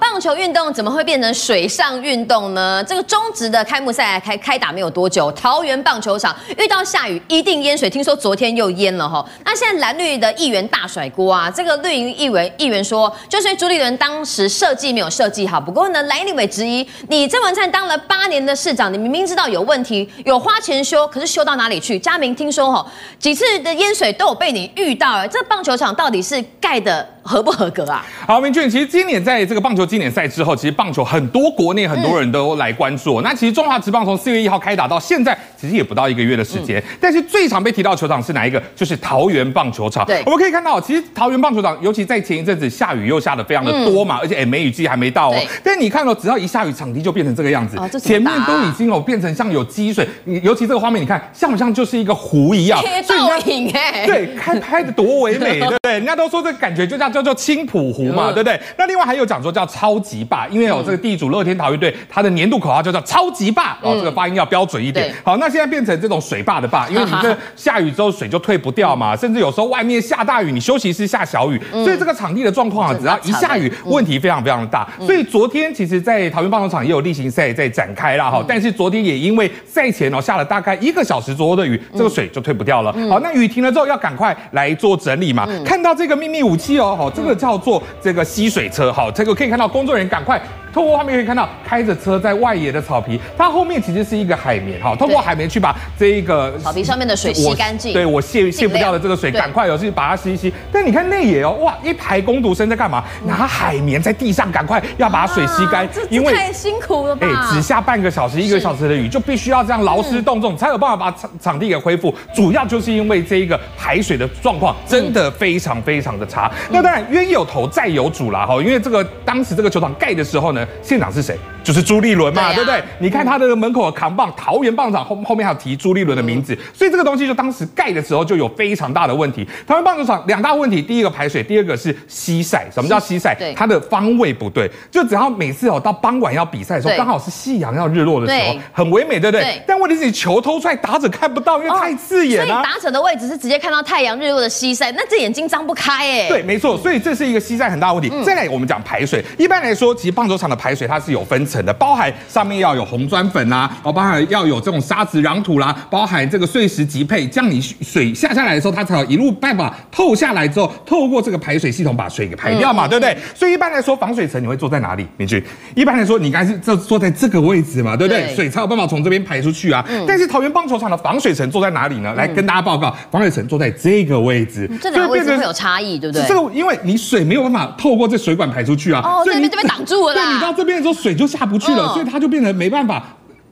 棒球运动怎么会变成水上运动呢？这个中职的开幕赛开开打没有多久，桃园棒球场遇到下雨一定淹水，听说昨天又淹了哈。那现在蓝绿的议员大甩锅啊，这个绿营议员议员说，就是朱立伦当时设计没有设计好。不过呢，蓝立委质疑，你郑文灿当了八年的市长，你明明知道有问题，有花钱修，可是修到哪里去？佳明听说哈，几次的淹水都有被你遇到，这棒球场到底是盖的合不合格啊？好，明俊，其实今年在这个棒球经典赛之后，其实棒球很多国内很多人都来关注。嗯、那其实中华职棒从四月一号开打到现在，其实也不到一个月的时间。嗯、但是最常被提到的球场是哪一个？就是桃园棒球场。对，我们可以看到，其实桃园棒球场，尤其在前一阵子下雨又下的非常的多嘛，嗯、而且哎梅雨季还没到哦。对但是你看到，只要一下雨，场地就变成这个样子，哦、前面都已经有变成像有积水。你尤其这个画面，你看像不像就是一个湖一样？贴照影哎。对，开拍的多唯美，对不对？人家都说这感觉就叫叫做青浦湖嘛，对不对？那另外还有讲说叫超级霸，因为有。这个地主乐天桃园队，它的年度口号就叫超级霸哦，这个发音要标准一点。好，那现在变成这种水坝的坝，因为你 这下雨之后水就退不掉嘛，甚至有时候外面下大雨，你休息室下小雨，所以这个场地的状况啊，只要一下雨，问题非常非常的大。所以昨天其实，在桃园棒球场也有例行赛在展开了哈，但是昨天也因为赛前哦下了大概一个小时左右的雨，这个水就退不掉了。好，那雨停了之后要赶快来做整理嘛。看到这个秘密武器哦，这个叫做这个吸水车，好，这个可以看到工作人员赶快。透过画面可以看到，开着车在外野的草皮，它后面其实是一个海绵哈。透过海绵去把这一个草皮上面的水吸干净。对，我卸卸不掉的这个水，赶快有去把它吸一吸。但你看内野哦，哇，一排工读生在干嘛？拿海绵在地上赶快要把水吸干，因为太辛苦了吧？哎，只下半个小时、一个小时的雨，就必须要这样劳师动众，才有办法把场场地给恢复。主要就是因为这一个排水的状况真的非常非常的差。那当然冤有头债有主啦哈，因为这个当时这个球场盖的时候呢，县长是谁？就是朱立伦嘛，对不对？你看他的门口的扛棒，桃园棒场后后面还有提朱立伦的名字，所以这个东西就当时盖的时候就有非常大的问题。桃园棒球场两大问题，第一个排水，第二个是西晒。什么叫西晒？它的方位不对，就只要每次哦到傍晚要比赛的时候，刚好是夕阳要日落的时候，很唯美，对不对？但问题是你球偷出来，打者看不到，因为太刺眼了。所以打者的位置是直接看到太阳日落的西晒，那这眼睛张不开哎。对，没错，所以这是一个西晒很大的问题。再来我们讲排水，一般来说，其实棒球场的排水它是有分层的，包含。上面要有红砖粉啦，哦，包含要有这种沙子壤土啦，包含这个碎石级配，这样你水下下来的时候，它才有一路办法透下来之后，透过这个排水系统把水给排掉嘛，对不对？所以一般来说，防水层你会坐在哪里？明君，一般来说，你应该是坐坐在这个位置嘛，对不对？水才有办法从这边排出去啊。但是桃园棒球场的防水层坐在哪里呢？来跟大家报告，防水层坐在这个位置，这两个位置会有差异，对不对？这个因为你水没有办法透过这水管排出去啊，哦，所以你这边挡住了，对，你到这边的时候水就下不去了，所以它就变成没办法。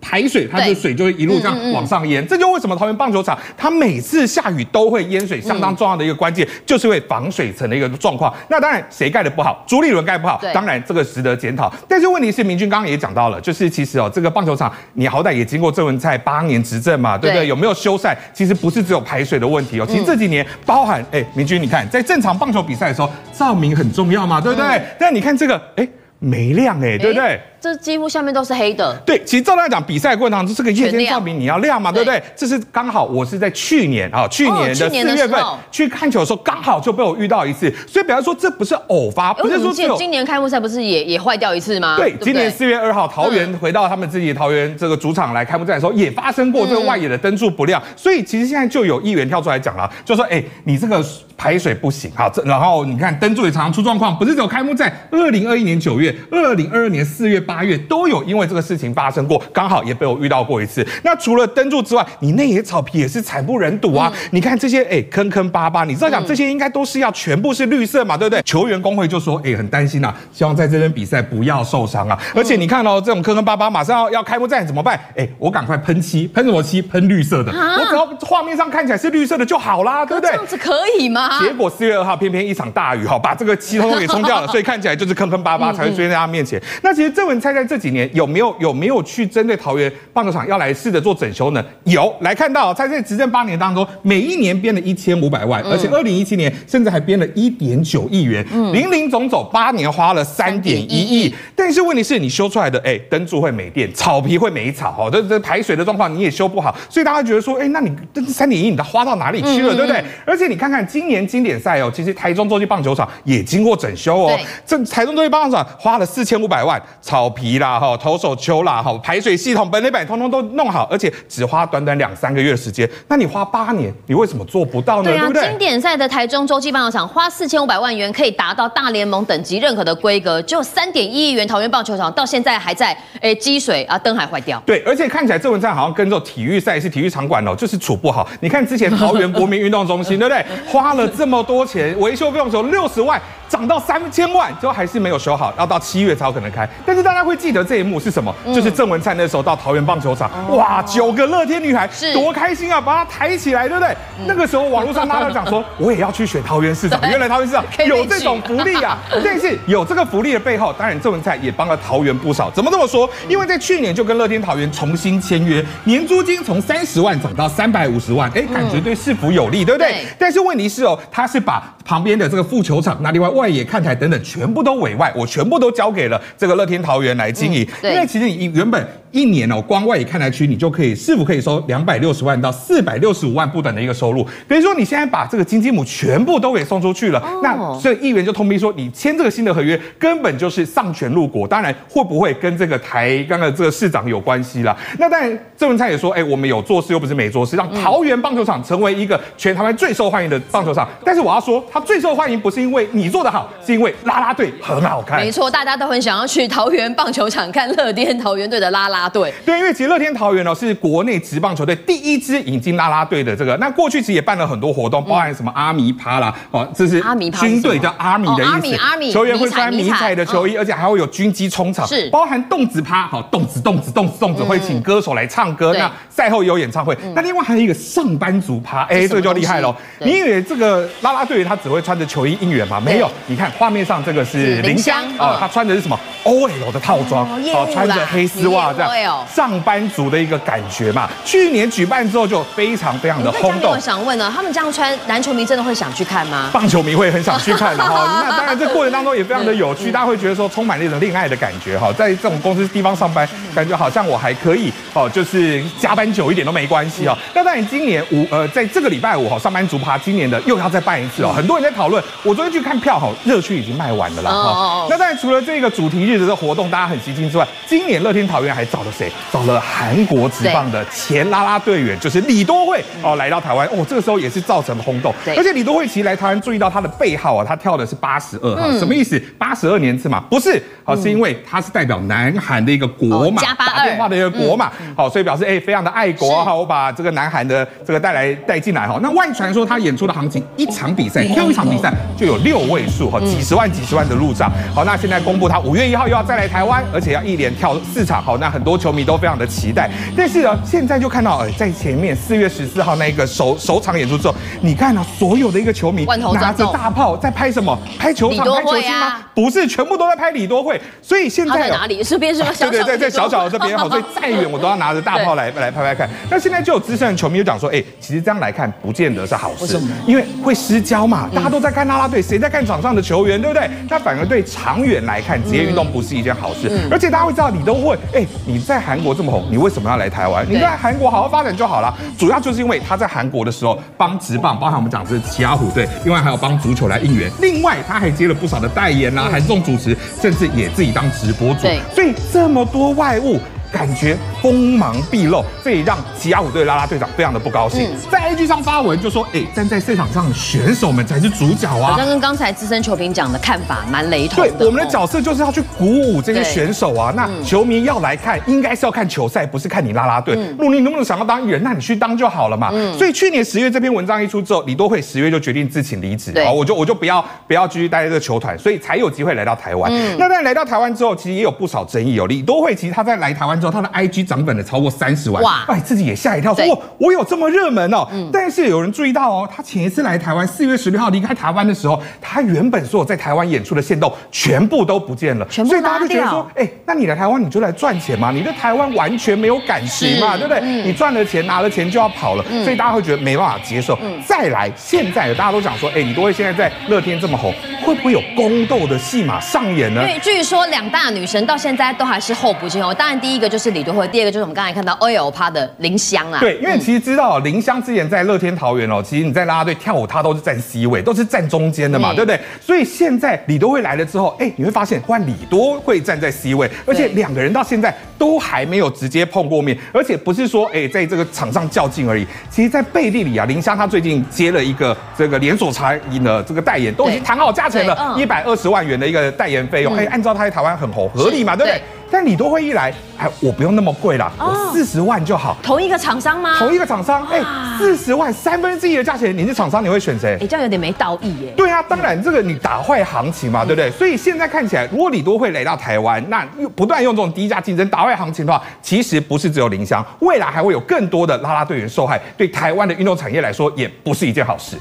排水，它的水就会一路这样往上淹，这就为什么桃园棒球场它每次下雨都会淹水，相当重要的一个关键就是因为防水层的一个状况。那当然谁盖的不好，朱立伦盖不好，当然这个值得检讨。但是问题是，明君刚刚也讲到了，就是其实哦，这个棒球场你好歹也经过郑文灿八年执政嘛，对不对？有没有修缮？其实不是只有排水的问题哦，其实这几年包含哎，明君你看在正常棒球比赛的时候，照明很重要嘛，对不对？但你看这个哎，没亮哎，对不对？这几乎下面都是黑的。对，其实照来讲，比赛过程当中，这个夜间照明你要亮嘛，对不对？这是刚好我是在去年啊，去年的四月份去看球的时候，刚好就被我遇到一次。所以，比方说，这不是偶发，不是说今今年开幕赛不是也也坏掉一次吗？对，今年四月二号，桃园回到他们自己的桃园这个主场来开幕战的时候，也发生过这个外野的灯柱不亮。所以，其实现在就有议员跳出来讲了，就说：“哎，你这个排水不行啊。”这然后你看灯柱也常常出状况，不是只有开幕战，二零二一年九月、二零二二年四月、八月都有因为这个事情发生过，刚好也被我遇到过一次。那除了灯柱之外，你那野草皮也是惨不忍睹啊！嗯、你看这些哎坑坑巴巴，你知道讲这些应该都是要全部是绿色嘛，对不对？球员工会就说哎很担心呐、啊，希望在这边比赛不要受伤啊。而且你看哦，这种坑坑巴巴，马上要要开幕战怎么办？哎，我赶快喷漆，喷什么漆？喷绿色的，啊、我只要画面上看起来是绿色的就好啦，对不对？这样子可以吗？结果四月二号偏偏一场大雨哈，把这个漆通通给冲掉了，所以看起来就是坑坑巴巴才会出现在他面前。嗯嗯那其实这文灿在这几年有没有？有没有去针对桃园棒球场要来试着做整修呢？有，来看到在这执政八年当中，每一年编了一千五百万，而且二零一七年甚至还编了一点九亿元，零零总总八年花了三点一亿。但是问题是你修出来的，哎，灯柱会没电，草皮会没草，哦，这这排水的状况你也修不好，所以大家觉得说，哎，那你这三点一你都花到哪里去了，嗯、对不对？而且你看看今年经典赛哦，其实台中洲际棒球场也经过整修哦，这台中洲际棒球场花了四千五百万，草皮啦，哈，投手丘啦，哈，排水系统、本垒板通通都弄好，而且只花短短两三个月的时间，那你花八年，你为什么做不到呢？对，啊、对不对？经典赛的台中洲际棒球场花四千五百万元可以达到大联盟等级认可的规格，就三点一亿元桃园棒球场到现在还在诶积水啊，灯还坏掉。对，而且看起来这文灿好像跟这种体育赛事、体育场馆哦，就是处不好。你看之前桃园国民运动中心，对不对？花了这么多钱，维修费用只有六十万。涨到三千万，最后还是没有修好，要到七月才有可能开。但是大家会记得这一幕是什么？嗯、就是郑文灿那时候到桃园棒球场，哦、哇，九个乐天女孩多开心啊，把她抬起来，对不对？嗯、那个时候网络上大家讲说，我也要去选桃园市长。原来桃园市长 有这种福利啊！但是有这个福利的背后，当然郑文灿也帮了桃园不少。怎么这么说？因为在去年就跟乐天桃园重新签约，年租金从三十万涨到三百五十万，哎，感觉对市府有利，对不？对，但是问题是哦，他是把旁边的这个副球场，那另外外野看台等等，全部都委外，我全部都交给了这个乐天桃园来经营。嗯、因为其实你原本一年哦，光外野看台区你就可以，是否可以收两百六十万到四百六十五万不等的一个收入。等于说你现在把这个金鸡母全部都给送出去了，哦、那所以议员就通逼说，你签这个新的合约根本就是丧权入国。当然会不会跟这个台刚刚这个市长有关系啦？那当然郑文灿也说，哎，我们有做事又不是没做事，让桃园棒球场成为一个全台湾最受欢迎的棒球场。但是我要说，他最受欢迎不是因为你做得好，是因为啦啦队很好看。没错，大家都很想要去桃园棒球场看乐天桃园队的啦啦队。对，因为其实乐天桃园呢是国内职棒球队第一支引进啦啦队的这个。那过去其实也办了很多活动，包含什么阿弥趴啦，哦，这是军队叫阿米的意思。阿弥阿弥，球员会穿迷彩的球衣，而且还会有军机冲场，是包含动子趴，好，动子动子动子动子会请歌手来唱歌，那赛后也有演唱会。那另外还有一个上班族趴，哎，这个就厉害喽。你以为这个啦啦队他只会穿着球衣应援吗？没有，你看画面上这个是林香啊，他穿的是什么 OL 的套装，哦，穿着黑丝袜这样，上班族的一个感觉嘛。去年举办之后就非常非常的轰动。我想问呢，他们这样穿，篮球迷真的会想去看吗？棒球迷会很想去看的 哈。那当然，这过程当中也非常的有趣，大家会觉得说充满那种恋爱的感觉哈。在这种公司地方上班，感觉好像我还可以哦，就是加班久一点都没关系哦。那当然，今年五呃，在这个礼拜五哈，上班族趴今年的又要再办一次哦。很多人在讨论，我昨天去看票哈，热区已经卖完了啦哈。那当然，除了这个主题日的这活动大家很吸睛之外，今年乐天桃园还找了谁？找了韩国职棒的前啦啦队员，就是李多惠哦，来到台湾哦，这个时候也是造成了轰动。而且李多惠其实来台湾，注意到他的背号啊，他跳的是八十二号，什么意思？八十二年次嘛？不是，好，是因为他是代表南韩的一个国马，打电话的一个国马，好，所以表示哎，非常的爱国哈。我把这个南韩的这个带来带进来哈。那外传说他演出的行情，一场比赛跳一场比赛就有六位数哈，几十万几十万的入账。好，那现在公布他五月一号又要再来台湾，而且要一连跳四场。好，那很多球迷都非常的期待。但是呢，现在就看到哎，在前面四月十四号那个首首场演出之后，你看啊，所有的一个球迷拿着大炮在拍什么？拍球场、拍球星吗？不是，全部都在拍李多慧。所以现在在哪里？这边是吗？对对，在在小小的这边好，所以再远我都要拿着大炮来来拍拍看。那现在就有资深的球迷就讲说，哎，其实这样来看不见得是好事，因为会失焦嘛。大家都在看啦啦队，谁在看场上的球员，对不对？那反而对长远来看，职业运动不是一件好事。而且大家会知道，李多慧，哎，你在韩国这么红，你为什么要来台湾？你在韩国好好发展就好了。主要就是因为他在韩国的时候帮职棒，包含我们讲的是奇亚虎队，另外还有帮足球来应援。另外他还接了不少的代言啦，还送主持，甚至也自己当直播主。所以这么多外务。感觉锋芒毕露，这也让吉亚虎队啦啦队长非常的不高兴，在 IG 上发文就说：“哎，站在赛场上的选手们才是主角啊！”好像跟刚才资深球评讲的看法蛮雷同的。对，我们的角色就是要去鼓舞这些选手啊。那球迷要来看，应该是要看球赛，不是看你啦啦队。如果你能不能想要当艺人，那你去当就好了嘛。所以去年十月这篇文章一出之后，李多慧十月就决定自请离职，啊，我就我就不要不要继续待在这个球团，所以才有机会来到台湾。那在来到台湾之后，其实也有不少争议哦。李多慧其实他在来台湾之后，他的 IG 长。涨粉了超过三十万，哇！哎，自己也吓一跳，说哇，我有这么热门哦。嗯。但是有人注意到哦，他前一次来台湾，四月十六号离开台湾的时候，他原本所有在台湾演出的线动全部都不见了，全部所以大家就觉得说，哎，那你来台湾你就来赚钱嘛，你在台湾完全没有感情嘛，对不对？嗯、你赚了钱拿了钱就要跑了，嗯、所以大家会觉得没办法接受。嗯、再来，现在大家都讲说，哎，李多慧现在在乐天这么红，会不会有宫斗的戏码上演呢？因为据说两大女神到现在都还是候补金哦。当然，第一个就是李多慧，第二个就是我们刚才看到 OL 趴的林湘啊。对，因为其实知道林湘之前在乐天桃园哦，其实你在拉拉队跳舞，她都是站 C 位，都是站中间的嘛，嗯、对不对？所以现在李多慧来了之后，哎，你会发现换李多慧站在 C 位，而且两个人到现在都还没有直接碰过面，而且不是说哎在这个场上较劲而已。其实，在背地里啊，林湘她最近接了一个这个连锁茶饮的这个代言，都已经谈好价钱了，一百二十万元的一个代言费用。哎，按照她在台湾很红，合理嘛，对不对？但李多慧一来，哎，我不用那么贵啦，我四十万就好。同一个厂商吗？同一个厂商，哎，四十万三分之一的价钱，你是厂商，你会选谁？哎，这样有点没道义耶。对啊，当然这个你打坏行情嘛，对不对？所以现在看起来，如果李多慧来到台湾，那又不断用这种低价竞争打坏行情的话，其实不是只有林湘，未来还会有更多的拉拉队员受害，对台湾的运动产业来说，也不是一件好事。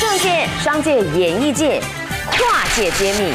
政界、商界、演艺界，跨界揭秘。